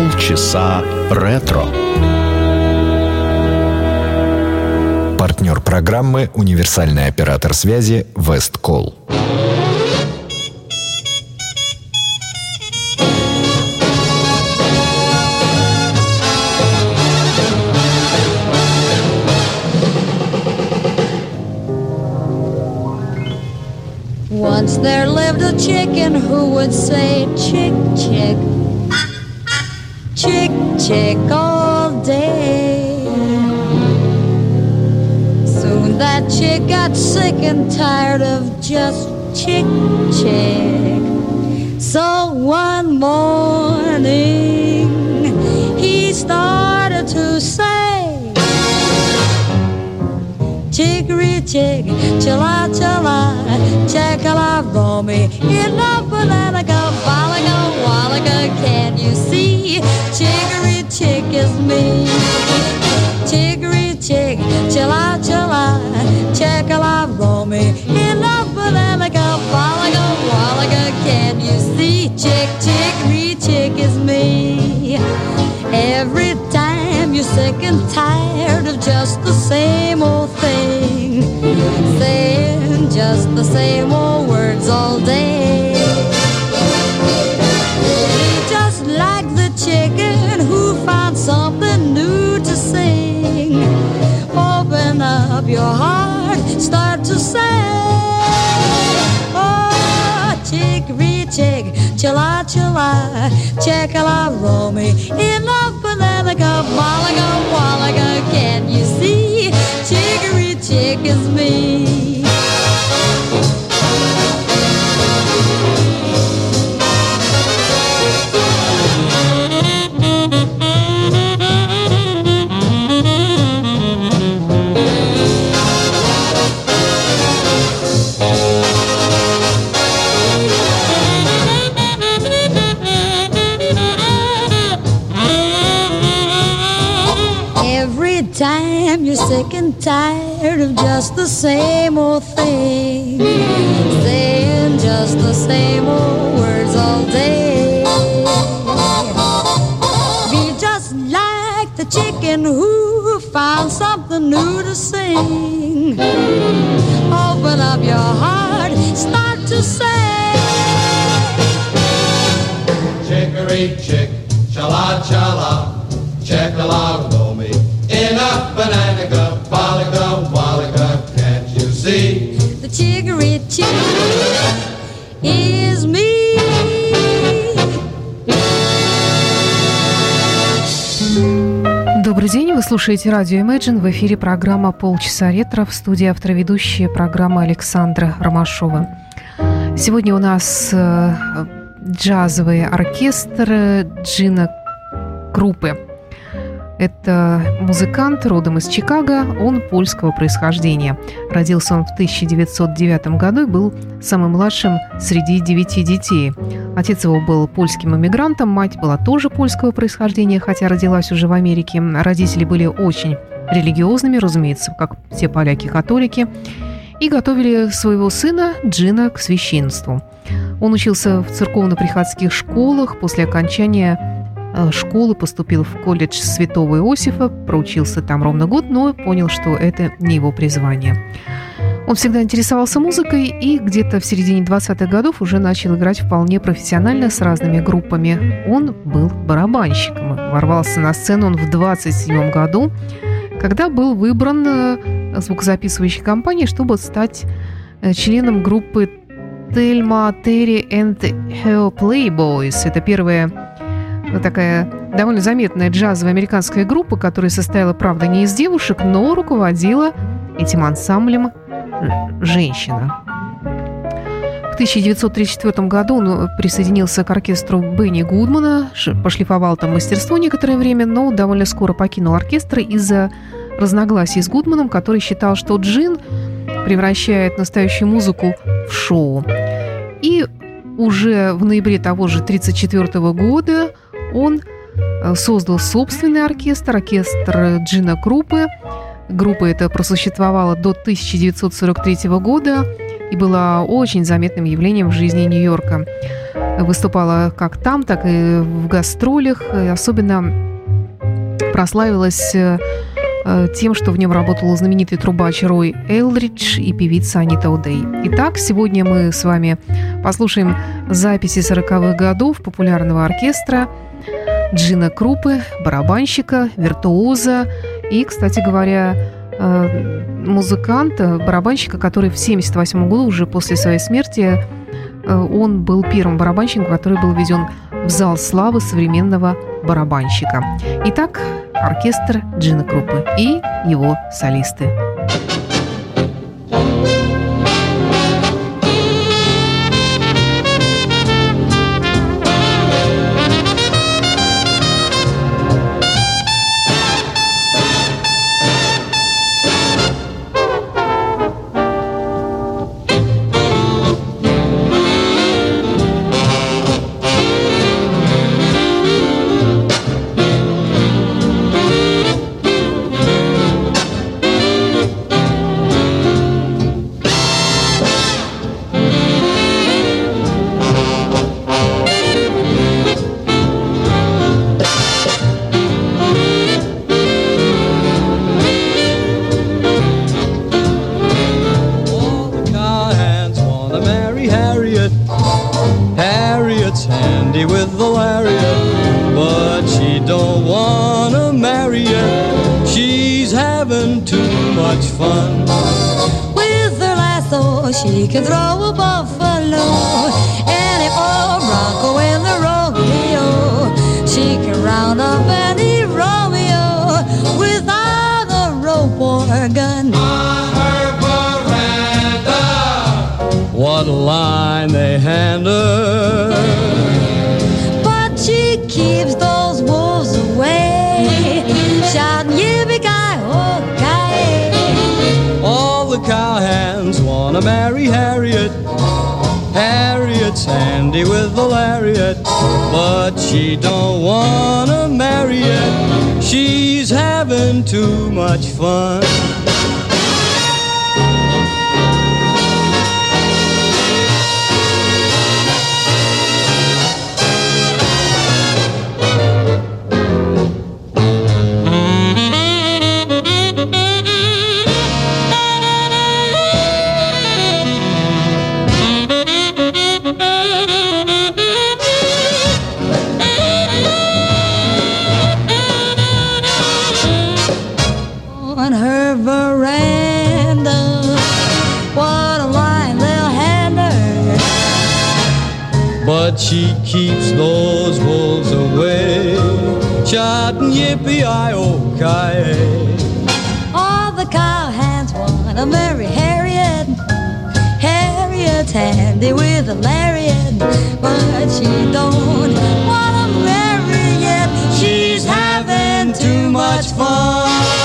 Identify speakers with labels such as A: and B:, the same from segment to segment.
A: Полчаса ретро.
B: Партнер программы «Универсальный оператор связи Весткол».
C: Once there lived a chicken who would say chick, chick, chick all day. Soon that chick got sick and tired of just chick, chick. So one morning he started to say, Chicory chick, chilla chilla, checkala roll me in a chick, chilla chilla, checkala roll me in love with a go, balaga, wallaga, can you see? Chick, chicory chick is me. Every time you're sick and tired of just the same old thing, saying just the same old words all day. Just like the chicken who found something new up your heart, start to sing. Oh, chick, chilla chilla, checkala roll me in a banana cup, wallaga. Can you see? Chicory chick is me.
D: Слушаете радио Imagine. В эфире программа «Полчаса ретро» в студии автор-ведущая программы Александра Ромашова. Сегодня у нас э, джазовый оркестр Джина Крупы. Это музыкант родом из Чикаго, он польского происхождения. Родился он в 1909 году и был самым младшим среди девяти детей. Отец его был польским иммигрантом, мать была тоже польского происхождения, хотя родилась уже в Америке. Родители были очень религиозными, разумеется, как все поляки-католики, и готовили своего сына Джина к священству. Он учился в церковно-приходских школах после окончания школы, поступил в колледж Святого Иосифа, проучился там ровно год, но понял, что это не его призвание. Он всегда интересовался музыкой и где-то в середине 20-х годов уже начал играть вполне профессионально с разными группами. Он был барабанщиком. Ворвался на сцену он в 27 году, когда был выбран э, звукозаписывающей компанией, чтобы стать э, членом группы Тельма Терри and Her Playboys. Это первая такая довольно заметная джазовая американская группа, которая состояла, правда, не из девушек, но руководила этим ансамблем женщина. В 1934 году он присоединился к оркестру Бенни Гудмана, пошлифовал там мастерство некоторое время, но довольно скоро покинул оркестр из-за разногласий с Гудманом, который считал, что джин превращает настоящую музыку в шоу. И уже в ноябре того же 1934 года он э, создал собственный оркестр, оркестр Джина Крупы. Группа эта просуществовала до 1943 года. и была очень заметным явлением в жизни Нью-Йорка. Выступала как там, так и в гастролях. Особенно прославилась э, тем, что в нем работал знаменитый трубач Рой Эйлридж и певица Анита Удей. Итак, сегодня мы с вами послушаем записи 40-х годов популярного оркестра Джина Крупы, барабанщика, виртуоза и, кстати говоря, э, музыканта, барабанщика, который в 1978 году, уже после своей смерти, он был первым барабанщиком, который был введен в зал славы современного барабанщика. Итак, оркестр Джина Крупы и его солисты.
E: What a line they hand her.
C: But she keeps those wolves away. Shouting, yippee-ki-yay,
E: All the cowhands wanna marry Harriet. Harriet's handy with the lariat, but she don't wanna marry it. She's having too much fun. But she keeps those wolves away, shouting yippee-i-oh-ki.
C: All the cowhands wanna marry Harriet. Harriet's handy with a lariat, but she don't wanna marry yet. She's having too much fun.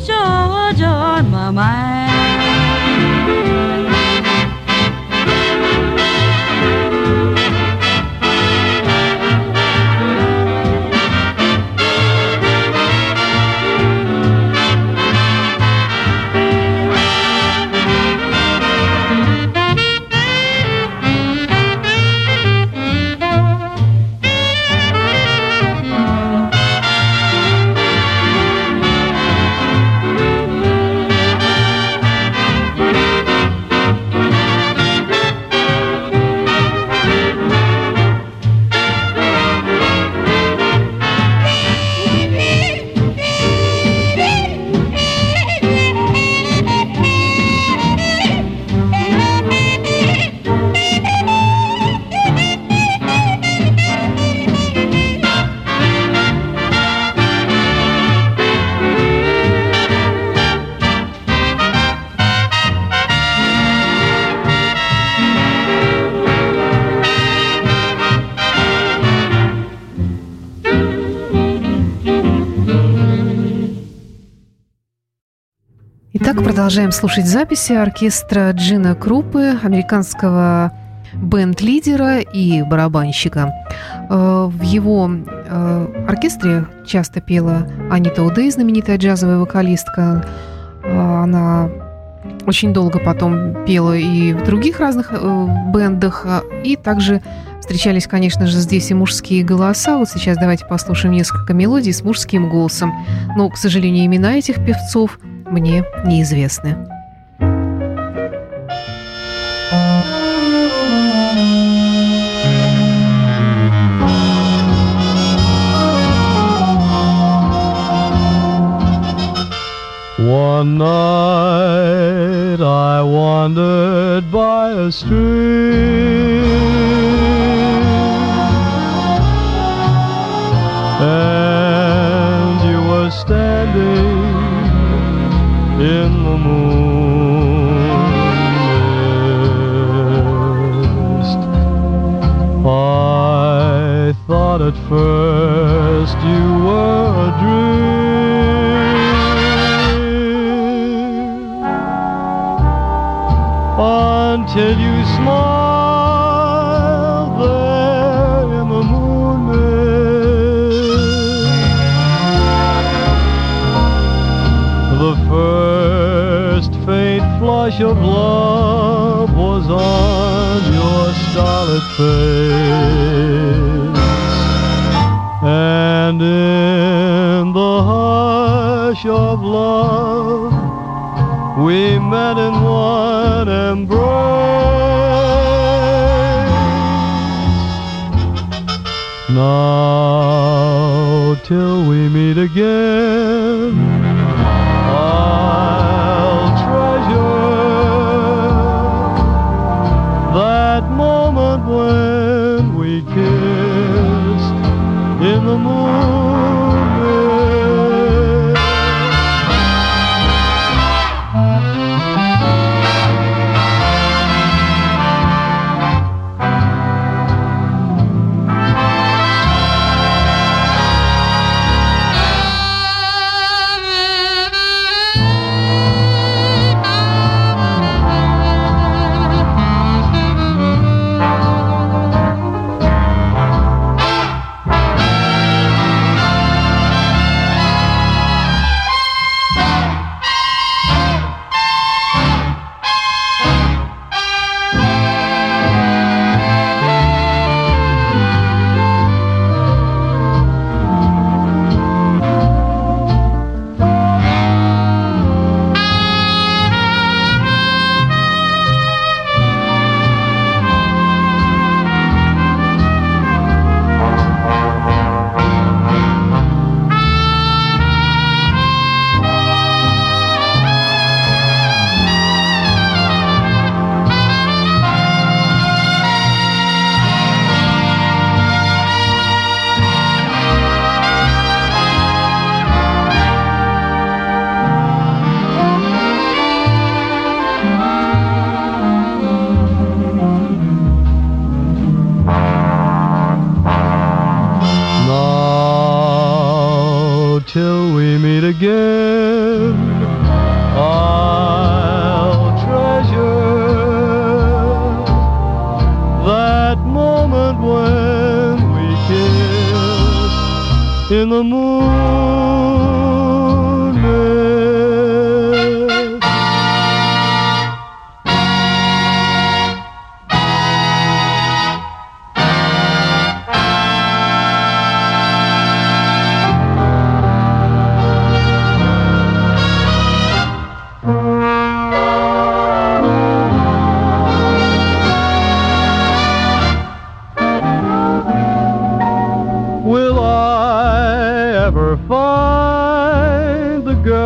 F: Keeps on my mind.
D: Продолжаем слушать записи оркестра Джина Крупы, американского бенд-лидера и барабанщика. Э, В его э, оркестре часто пела Анита Удей, знаменитая джазовая вокалистка. Э, Она очень долго потом пела и в других разных бендах, и также встречались, конечно же, здесь и мужские голоса. Вот сейчас давайте послушаем несколько мелодий с мужским голосом. Но, к сожалению, имена этих певцов мне неизвестны.
E: One night I wandered by a stream and first you were a dream until you smiled there in the moon mist. The first faint flush of love was on your starlit face, and in the hush of love we met in one embrace. Now, till we meet again, I'll treasure that moment when the. Minimum.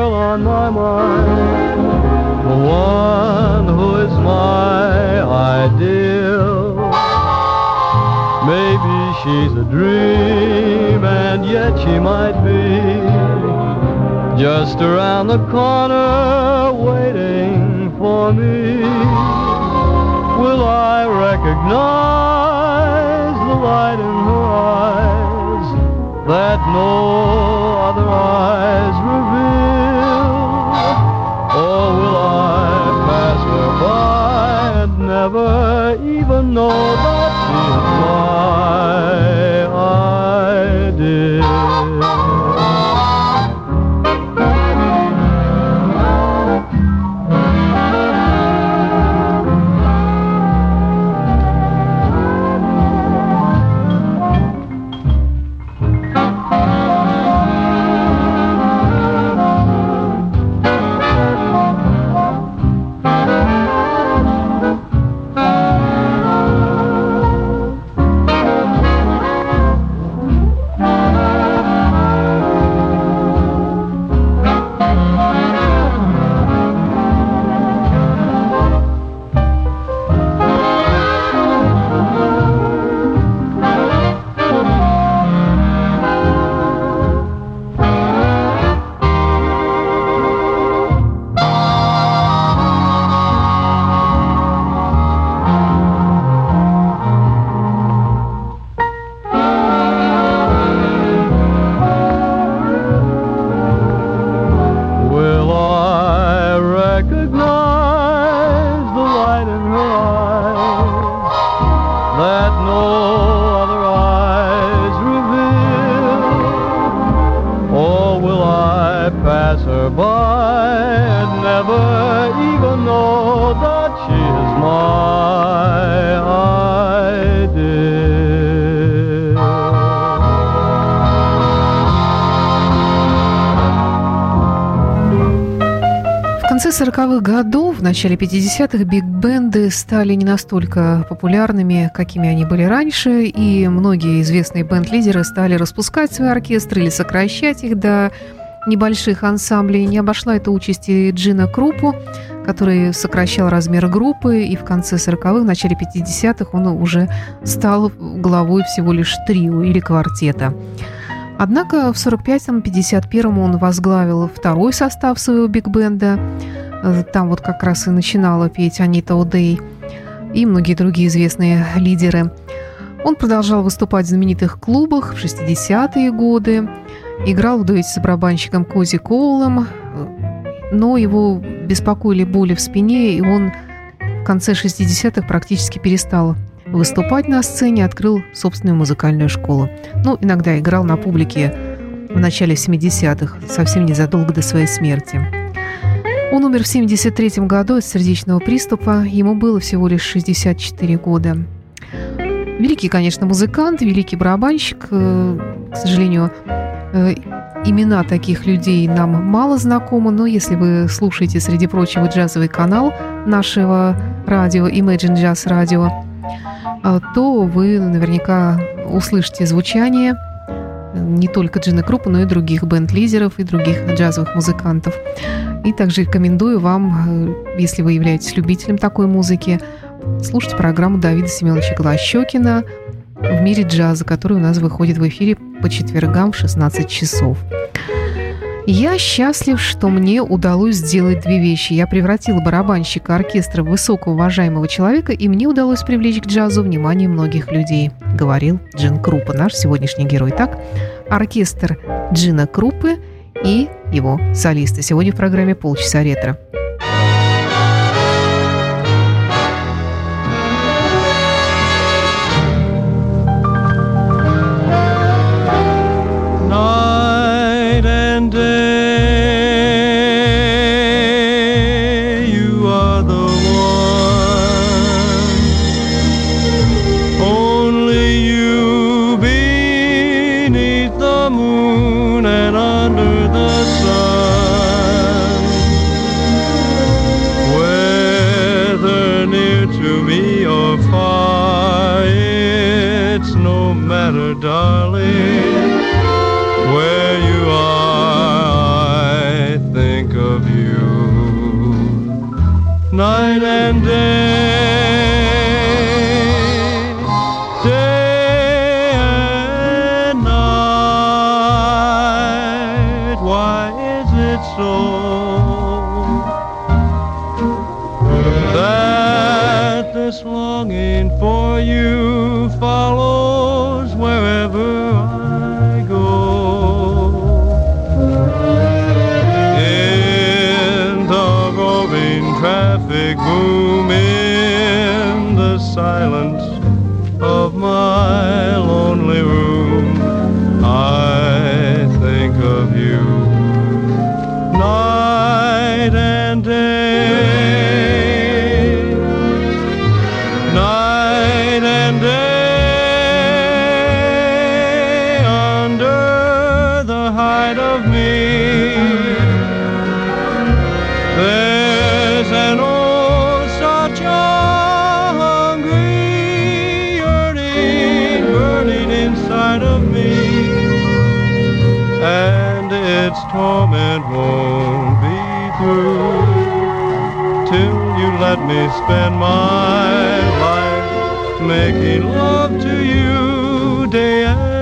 E: Girl on my mind? The one who is my ideal. Maybe she's a dream, and yet she might be just around the corner waiting for me. Will I recognize the light in her eyes that no other eyes I'd never even know that is why I did. I pass her by and never even know that she is my ideal?
D: В конце 40-х годов, в начале 50-х биг-бенды стали не настолько популярными, какими они были раньше, и многие известные бенд-лидеры стали распускать свои оркестры или сокращать их до небольших ансамблей. Не обошла это участи Джина Крупу, который сокращал размер группы, и в конце 40-х, в начале 50-х он уже стал главой всего лишь трио или квартета. Однако в 45-51 он возглавил второй состав своего биг-бенда. Э, Там вот как раз и начинала петь Анита Удей и многие другие известные лидеры. Он продолжал выступать в знаменитых клубах в 60-е годы, играл в дуэте с барабанщиком Кози Коулом, но его беспокоили боли в спине, и он в конце 60-х практически перестал выступать на сцене, открыл собственную музыкальную школу. Ну, иногда играл на публике в начале 70-х, совсем незадолго до своей смерти. Он умер в 73 году от сердечного приступа, ему было всего лишь 64 года. Великий, конечно, музыкант, великий барабанщик. Э, К сожалению, э, имена таких людей нам мало знакомы, но если вы слушаете, среди прочего, джазовый канал нашего радио Imagine Jazz Radio, э, то вы наверняка услышите звучание не только Джина Крупа, но и других бенд-лидеров и других джазовых музыкантов. И также рекомендую вам, э, если вы являетесь любителем такой музыки, слушать программу Давида Семеновича Голощекина «В мире джаза», которая у нас выходит в эфире по четвергам в 16 часов. Я счастлив, что мне удалось сделать две вещи. Я превратила барабанщика оркестра в высокоуважаемого человека, и мне удалось привлечь к джазу внимание многих людей, говорил Джин Крупа, наш сегодняшний герой. Так, оркестр Джина Крупы и его солисты. Сегодня в программе «Полчаса ретро».
E: night and day. its torment won't be through till you let me spend my life making love to you day and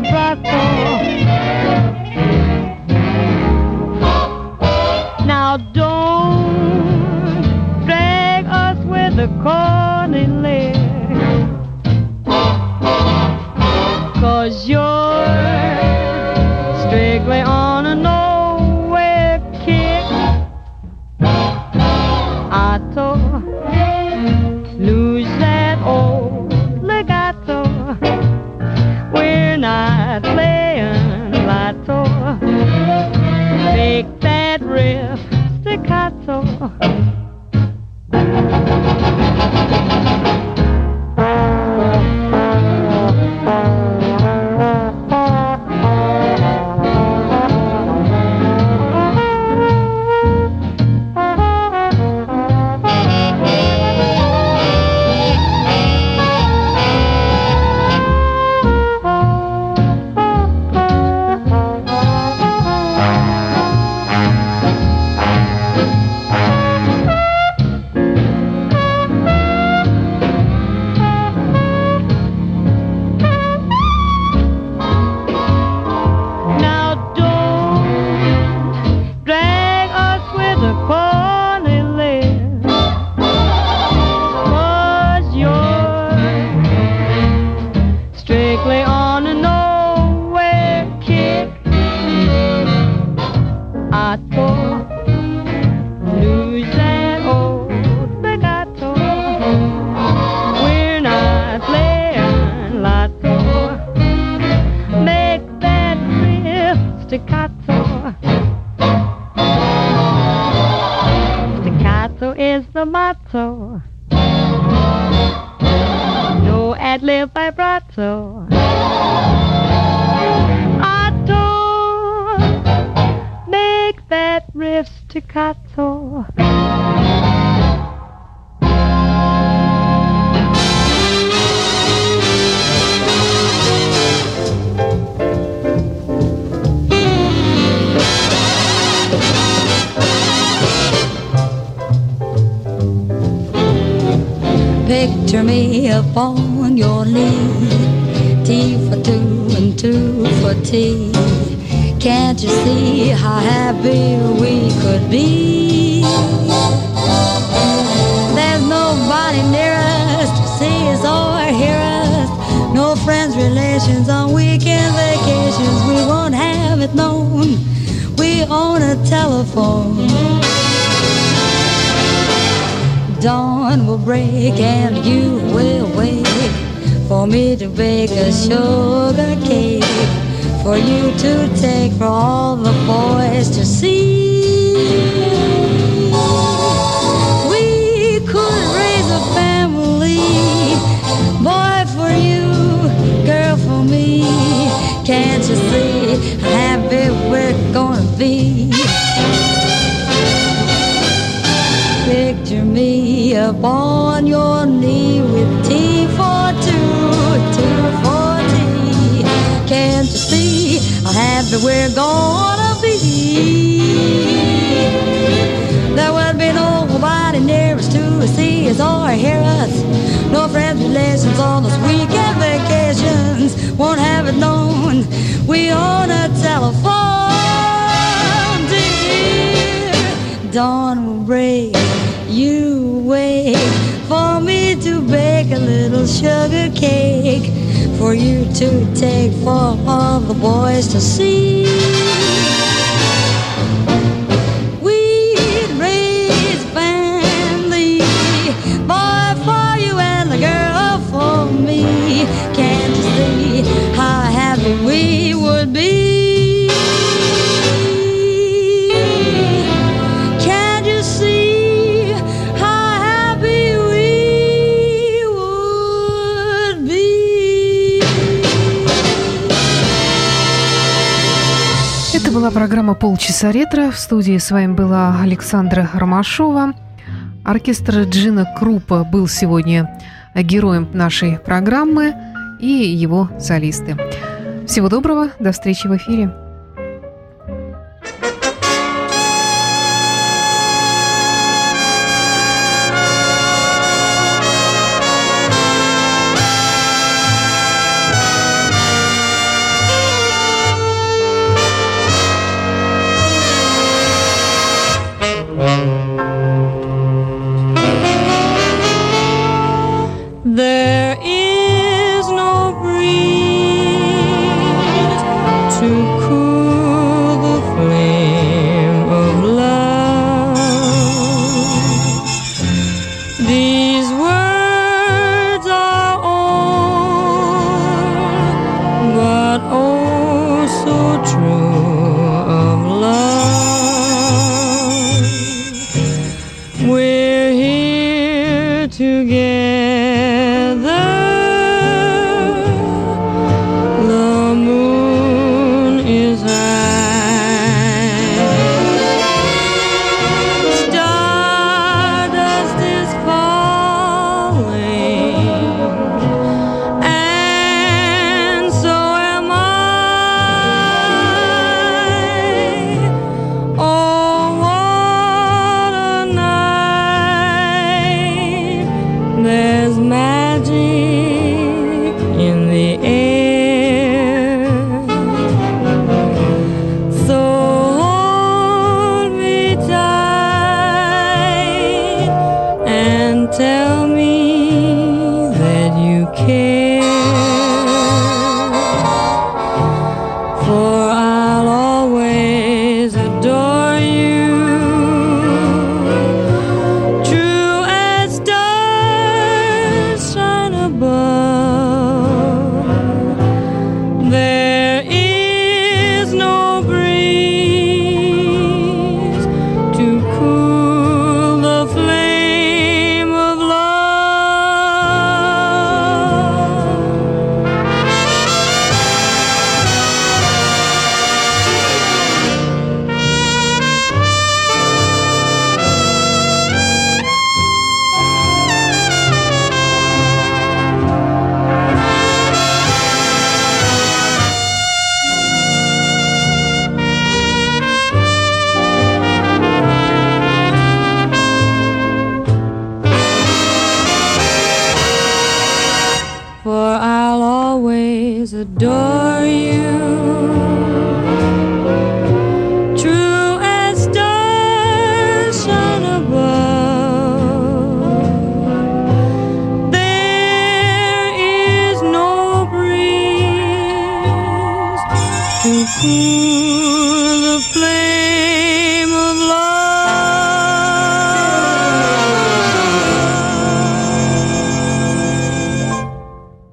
E: back.
F: Staccato.
C: Picture me upon your knee, T for two and two for tea. Can't you see how happy we could be? There's nobody near us to see us or hear us. No friends, relations on weekend vacations. We won't have it known. We own a telephone. Dawn will break and you will wait for me to bake a sugar for you to take for all the boys to see. We could raise a family, boy for you, girl for me. Can't you see how happy we're gonna be? Picture me upon your knee with happy we're gonna be? There will be nobody near us to see us or hear us. No friends, relations on those weekend vacations. Won't have it known. We own a telephone, dear. Dawn will break. You wait for me to bake a little sugar cake for you to take for all the boys to see.
D: Программа «Полчаса ретро». В студии с вами была Александра Ромашова. Оркестр Джина Крупа был сегодня героем нашей программы и его солисты. Всего доброго, до встречи в эфире.